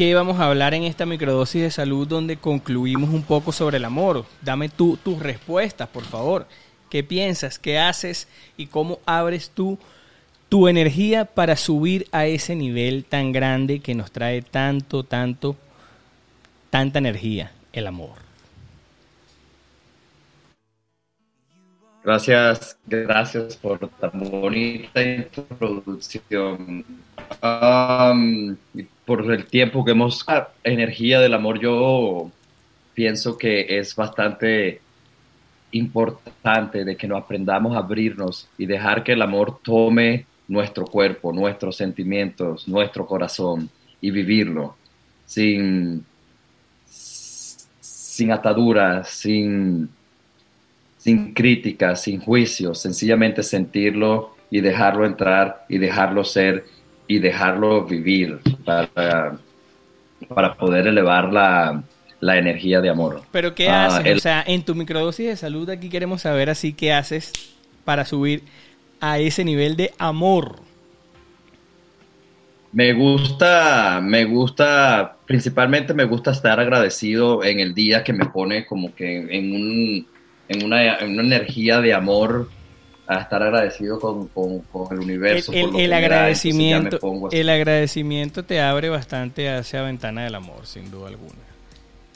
qué vamos a hablar en esta microdosis de salud donde concluimos un poco sobre el amor. Dame tú tus respuestas, por favor. ¿Qué piensas? ¿Qué haces? ¿Y cómo abres tú tu energía para subir a ese nivel tan grande que nos trae tanto, tanto, tanta energía, el amor? Gracias, gracias por tan bonita introducción. Por el tiempo que hemos... La energía del amor yo pienso que es bastante importante de que nos aprendamos a abrirnos y dejar que el amor tome nuestro cuerpo, nuestros sentimientos, nuestro corazón y vivirlo sin, sin ataduras, sin, sin críticas, sin juicios, sencillamente sentirlo y dejarlo entrar y dejarlo ser y dejarlo vivir para, para poder elevar la, la energía de amor. Pero ¿qué Ah, haces? el- O sea, en tu microdosis de salud aquí queremos saber así qué haces para subir a ese nivel de amor. Me gusta, me gusta, principalmente me gusta estar agradecido en el día que me pone como que en, un, en, una, en una energía de amor, a estar agradecido con, con- con el universo. el- por lo el que da, agradecimiento, el agradecimiento te abre bastante hacia ventana del amor, sin duda alguna.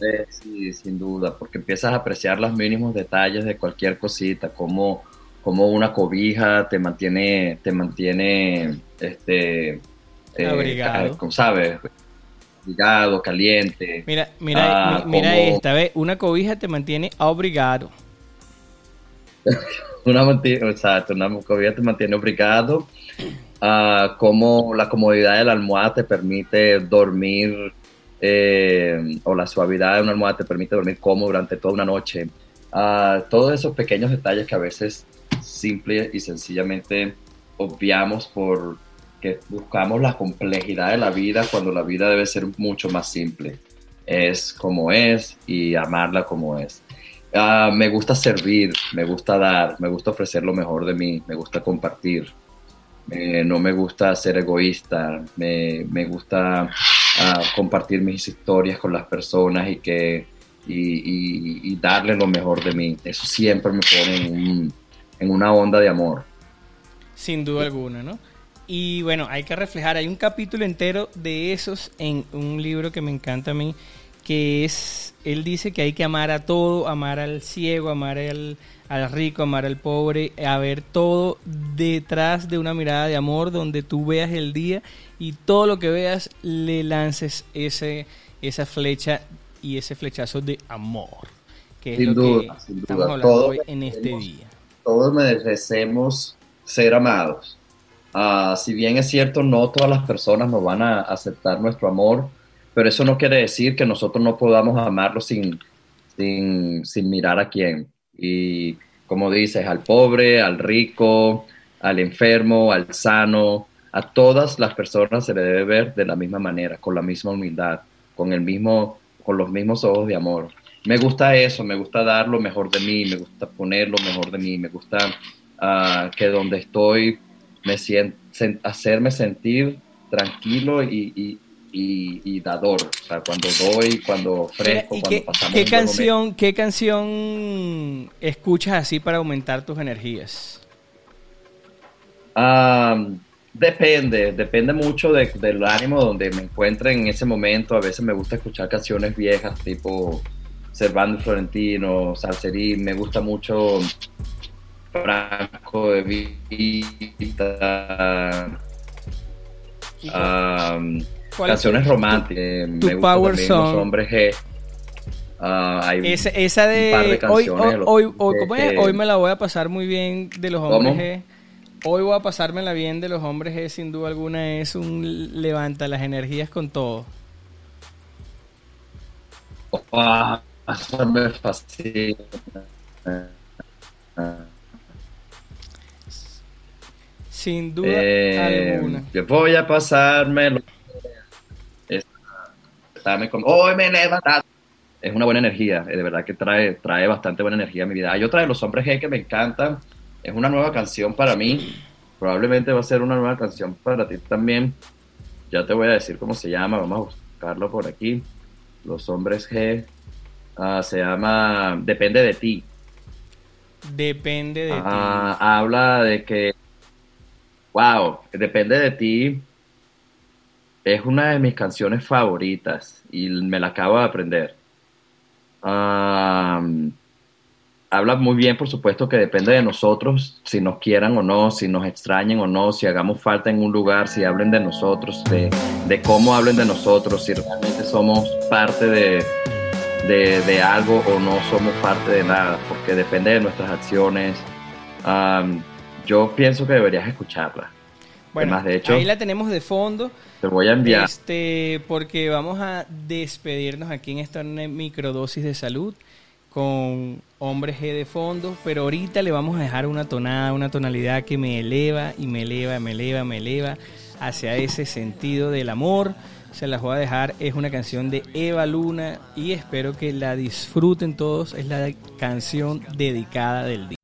Eh, Sí, sin duda, porque empiezas a apreciar los mínimos detalles de cualquier cosita, como, como una cobija te mantiene, te mantiene, este, eh, Abrigado. ¿sabes? Abrigado, caliente. Mira, mira, Ah, mi- mira como- esta, ¿ves? Una cobija te mantiene abrigado. Una, exacto, una te mantiene abrigado. Ah, como la comodidad de la almohada te permite dormir, eh, o la suavidad de una almohada te permite dormir cómodo durante toda una noche. Ah, todos esos pequeños detalles que a veces simple y sencillamente obviamos por que buscamos la complejidad de la vida cuando la vida debe ser mucho más simple. Es como es y amarla como es. Ah, me gusta servir, me gusta dar, me gusta ofrecer lo mejor de mí, me gusta compartir. Eh, no me gusta ser egoísta, me, me gusta ah, compartir mis historias con las personas y que y- y darle lo mejor de mí. Eso siempre me pone en, un- en una onda de amor. Sin duda alguna, ¿no? Y bueno, hay que reflejar, hay un capítulo entero de esos en un libro que me encanta a mí, que es, él dice que hay que amar a todo, amar al ciego, amar al, al rico, amar al pobre, a ver todo detrás de una mirada de amor donde tú veas el día y todo lo que veas le lances ese, esa flecha y ese flechazo de amor, que es Sin lo duda, que sin estamos duda. hablando Todo hoy en este día. Todos merecemos ser amados. Ah, si bien es cierto, no todas las personas nos van a aceptar nuestro amor, pero eso no quiere decir que nosotros no podamos amarlo sin, sin, sin mirar a quién. Y como dices, al pobre, al rico, al enfermo, al sano, a todas las personas se le debe ver de la misma manera, con la misma humildad, con el mismo, con los mismos ojos de amor. Me gusta eso, me gusta dar lo mejor de mí, me gusta poner lo mejor de mí, me gusta ah, que donde estoy me sien- sen- hacerme sentir tranquilo y, y, y- y dador. O sea, cuando doy, cuando ofrezco, ¿y cuando qué, pasamos qué momento. canción, qué canción escuchas así para aumentar tus energías? Ah, depende, depende mucho de- del ánimo donde me encuentre en ese momento. A veces me gusta escuchar canciones viejas tipo Servando Florentino, Salserín. Me gusta mucho Franco de Vita. ah, ¿Cuál es canciones románticas. tu me gusta power también song? Los hombres G. Ah, hay Esa, esa un par de, de hoy, hoy, los- hoy, hoy- ¿cómo es? Hoy me la voy a pasar muy bien de los hombres ¿Cómo? G. Hoy voy a pasármela bien de los hombres G, sin duda alguna es un levanta las energías con todo. Eso me fascina. Sin duda Eh, alguna. yo voy a pasarme. Estarme con. Hoy me he levantado. Es una buena energía, eh, de verdad que trae, trae bastante buena energía a mi vida. Hay otra de los hombres G que me encanta. Es una nueva canción para mí. Probablemente va a ser una nueva canción para ti también. Ya te voy a decir cómo se llama. Vamos a buscarlo por aquí. Los hombres G. Ah, se llama Depende de ti. Depende de ti. Ah, habla de que, wow, Depende de ti es una de mis canciones favoritas y me la acabo de aprender. Ah, habla muy bien, por supuesto, que depende de nosotros, si nos quieran o no, si nos extrañen o no, si hagamos falta en un lugar, si hablen de nosotros, de, cómo hablen de nosotros, si realmente somos parte de, algo o no somos parte de nada, porque depende de nuestras acciones. Um, yo pienso que deberías escucharla. Bueno, Además, de hecho, ahí la tenemos de fondo. Te voy a enviar. Este, porque vamos a despedirnos aquí en esta microdosis de salud con Hombre G de fondo, pero ahorita le vamos a dejar una tonada, una tonalidad que me eleva y me eleva, me eleva, me eleva hacia ese sentido del amor. Se las voy a dejar, es una canción de Eva Luna y espero que la disfruten todos. Es la canción dedicada del día.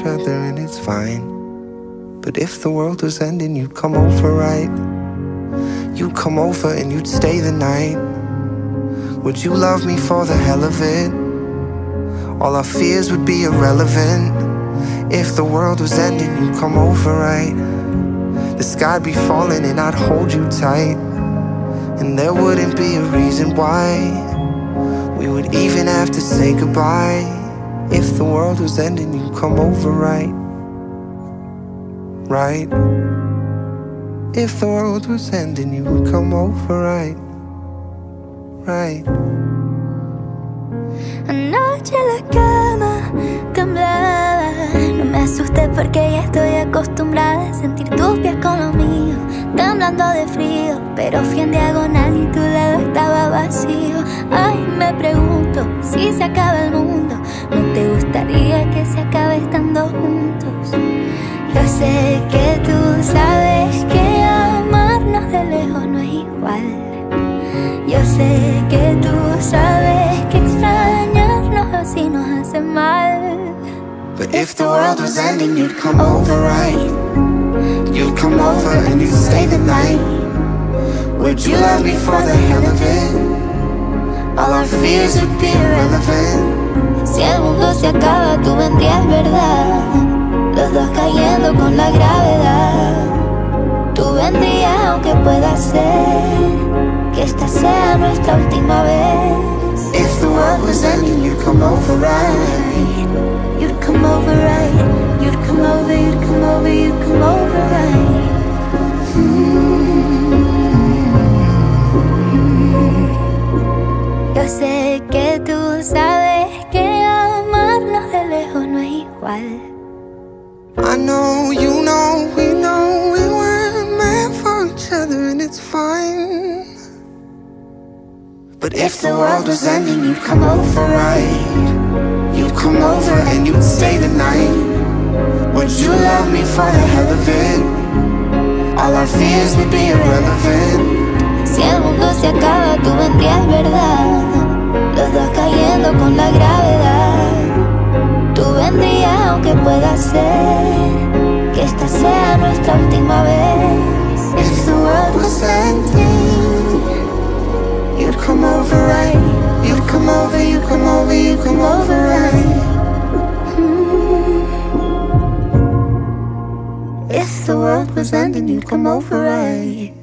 each other and it's fine. But if the world was ending, you'd come over, right? You'd come over and you'd stay the night. Would you love me for the hell of it? All our fears would be irrelevant. If the world was ending, you'd come over, right? The sky'd be falling and I'd hold you tight. And there wouldn't be a reason why we would even have to say goodbye. If the world was ending, you'd come over, right? Right? If the world was ending, you would come over, right? Right? Anoche la cama temblaba. No me asusté porque ya estoy acostumbrada a sentir tus pies con los míos, temblando de frío. Pero fui en diagonal y tu lado estaba vacío. Ay, me pregunto si se acaba el mundo. ¿No te gustaría que se acabe estando juntos? Yo sé que tú sabes que amarnos de lejos no es igual. Yo sé que tú sabes que extrañarnos así nos hace mal. But if the world was ending, you'd come over, right? You'd come over and you'd stay the night. Would you love me for the hell of it? Our fears would be irrelevant. Si el mundo se acaba, tú vendrías, ¿verdad? Los dos cayendo con la gravedad. Tú vendrías aunque pueda ser que esta sea nuestra última vez. If the world was ending, you'd come over, right? Know, you know, we know we weren't meant for each other and it's fine. But if the world was ending, you'd come over, right? You'd come over and you'd stay the night. Would you love me for the hell of it? All our fears would be irrelevant. Si el mundo se acaba, tú vendrías, ¿verdad? Los dos cayendo con la gravedad. Vendrías aunque pueda ser que esta sea nuestra última vez. If the world was ending, you'd come over, right? You'd come over, you'd come over, you'd come over, right? Hmm. If the world was ending, you'd come over, right?